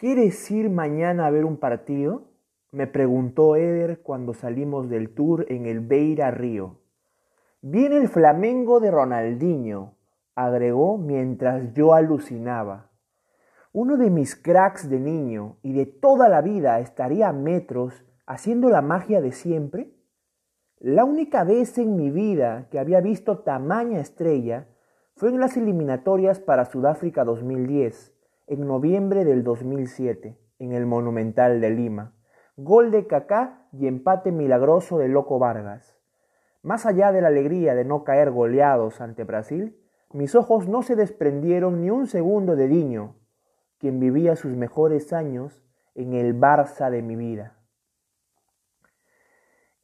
¿Quieres ir mañana a ver un partido? Me preguntó Eder cuando salimos del tour en el Beira Río. Viene el Flamengo de Ronaldinho, agregó mientras yo alucinaba. Uno de mis cracks de niño y de toda la vida estaría a metros haciendo la magia de siempre. La única vez en mi vida que había visto tamaña estrella fue en las eliminatorias para Sudáfrica 2010 en noviembre del 2007 en el Monumental de Lima. Gol de Kaká y empate milagroso de Loco Vargas. Más allá de la alegría de no caer goleados ante Brasil, mis ojos no se desprendieron ni un segundo de Diño, quien vivía sus mejores años en el Barça de mi vida.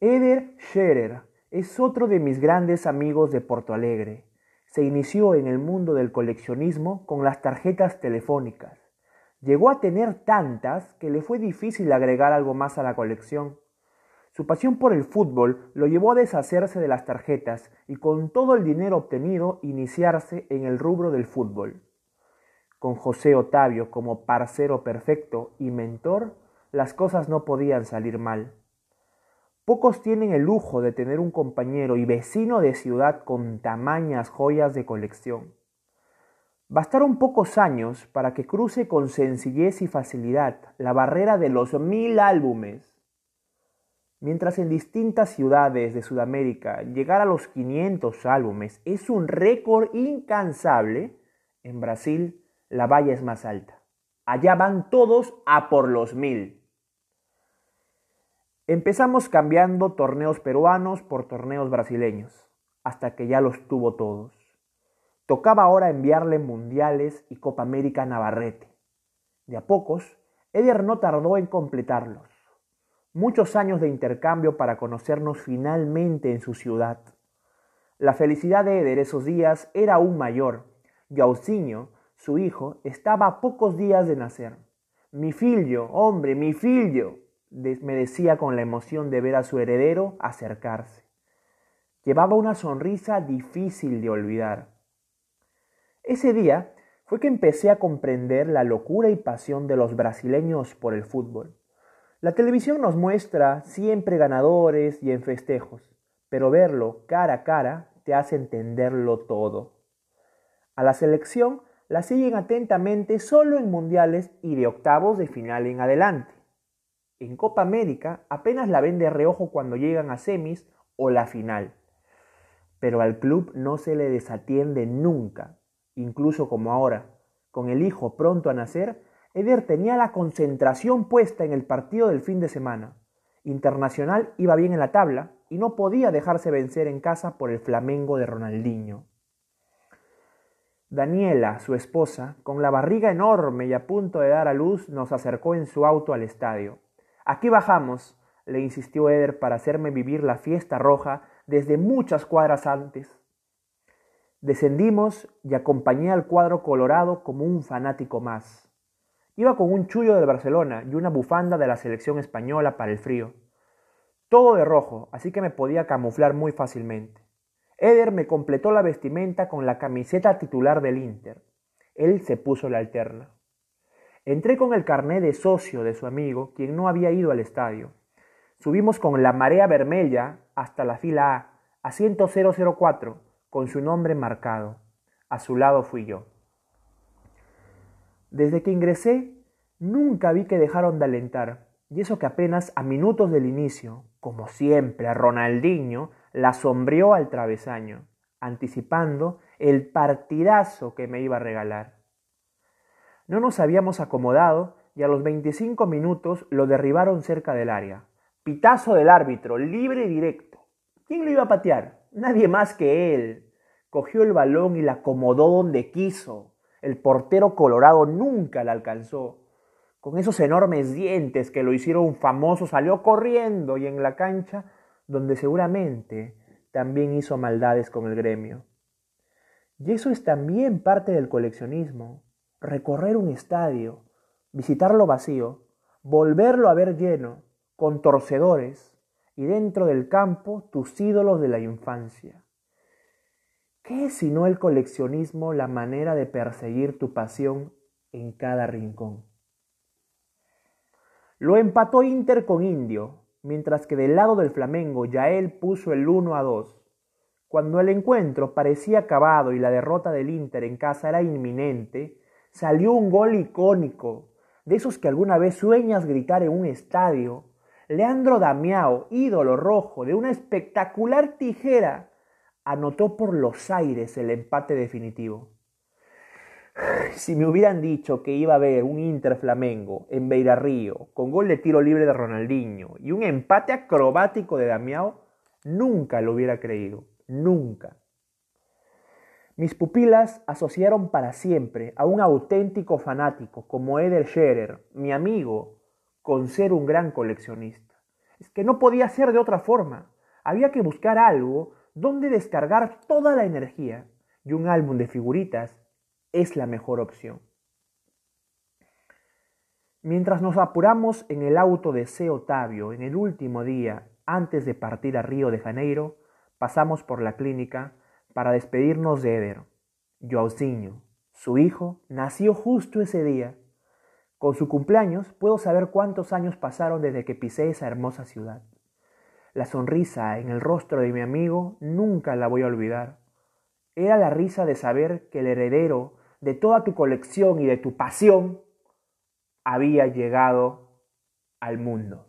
Eder Scherer es otro de mis grandes amigos de Porto Alegre se inició en el mundo del coleccionismo con las tarjetas telefónicas. Llegó a tener tantas que le fue difícil agregar algo más a la colección. Su pasión por el fútbol lo llevó a deshacerse de las tarjetas y con todo el dinero obtenido iniciarse en el rubro del fútbol. Con José Otavio como parcero perfecto y mentor, las cosas no podían salir mal. Pocos tienen el lujo de tener un compañero y vecino de ciudad con tamañas joyas de colección. Bastaron pocos años para que cruce con sencillez y facilidad la barrera de los mil álbumes. Mientras en distintas ciudades de Sudamérica llegar a los 500 álbumes es un récord incansable, en Brasil la valla es más alta. Allá van todos a por los mil. Empezamos cambiando torneos peruanos por torneos brasileños, hasta que ya los tuvo todos. Tocaba ahora enviarle mundiales y Copa América a Navarrete. De a pocos, Eder no tardó en completarlos. Muchos años de intercambio para conocernos finalmente en su ciudad. La felicidad de Eder esos días era aún mayor. Gaucinho, su hijo, estaba a pocos días de nacer. Mi filho, hombre, mi filho, me decía con la emoción de ver a su heredero acercarse. Llevaba una sonrisa difícil de olvidar. Ese día fue que empecé a comprender la locura y pasión de los brasileños por el fútbol. La televisión nos muestra siempre ganadores y en festejos, pero verlo cara a cara te hace entenderlo todo. A la selección la siguen atentamente solo en mundiales y de octavos de final en adelante. En Copa América apenas la ven de reojo cuando llegan a semis o la final. Pero al club no se le desatiende nunca, incluso como ahora. Con el hijo pronto a nacer, Eder tenía la concentración puesta en el partido del fin de semana. Internacional iba bien en la tabla y no podía dejarse vencer en casa por el Flamengo de Ronaldinho. Daniela, su esposa, con la barriga enorme y a punto de dar a luz, nos acercó en su auto al estadio. Aquí bajamos, le insistió Eder para hacerme vivir la fiesta roja desde muchas cuadras antes. Descendimos y acompañé al cuadro colorado como un fanático más. Iba con un chullo del Barcelona y una bufanda de la selección española para el frío. Todo de rojo, así que me podía camuflar muy fácilmente. Eder me completó la vestimenta con la camiseta titular del Inter. Él se puso la alterna. Entré con el carné de socio de su amigo, quien no había ido al estadio. Subimos con la marea vermella hasta la fila A, asiento 004, con su nombre marcado. A su lado fui yo. Desde que ingresé, nunca vi que dejaron de alentar, y eso que apenas a minutos del inicio, como siempre, a Ronaldinho la sombreó al travesaño, anticipando el partidazo que me iba a regalar. No nos habíamos acomodado y a los 25 minutos lo derribaron cerca del área. Pitazo del árbitro, libre y directo. ¿Quién lo iba a patear? Nadie más que él. Cogió el balón y la acomodó donde quiso. El portero colorado nunca la alcanzó. Con esos enormes dientes que lo hicieron famoso, salió corriendo y en la cancha, donde seguramente también hizo maldades con el gremio. Y eso es también parte del coleccionismo recorrer un estadio, visitarlo vacío, volverlo a ver lleno, con torcedores, y dentro del campo tus ídolos de la infancia. ¿Qué es sino el coleccionismo la manera de perseguir tu pasión en cada rincón? Lo empató Inter con Indio, mientras que del lado del Flamengo Yael puso el 1 a 2. Cuando el encuentro parecía acabado y la derrota del Inter en casa era inminente, salió un gol icónico, de esos que alguna vez sueñas gritar en un estadio. Leandro Damiao, ídolo rojo de una espectacular tijera, anotó por los aires el empate definitivo. Si me hubieran dicho que iba a haber un Inter Flamengo en Beira Río con gol de tiro libre de Ronaldinho y un empate acrobático de Damiao, nunca lo hubiera creído, nunca. Mis pupilas asociaron para siempre a un auténtico fanático como Eder Scherer, mi amigo, con ser un gran coleccionista. Es que no podía ser de otra forma. Había que buscar algo donde descargar toda la energía y un álbum de figuritas es la mejor opción. Mientras nos apuramos en el auto de C. Otavio en el último día antes de partir a Río de Janeiro, pasamos por la clínica para despedirnos de Eder. Joauzinho, su hijo, nació justo ese día. Con su cumpleaños puedo saber cuántos años pasaron desde que pisé esa hermosa ciudad. La sonrisa en el rostro de mi amigo nunca la voy a olvidar. Era la risa de saber que el heredero de toda tu colección y de tu pasión había llegado al mundo.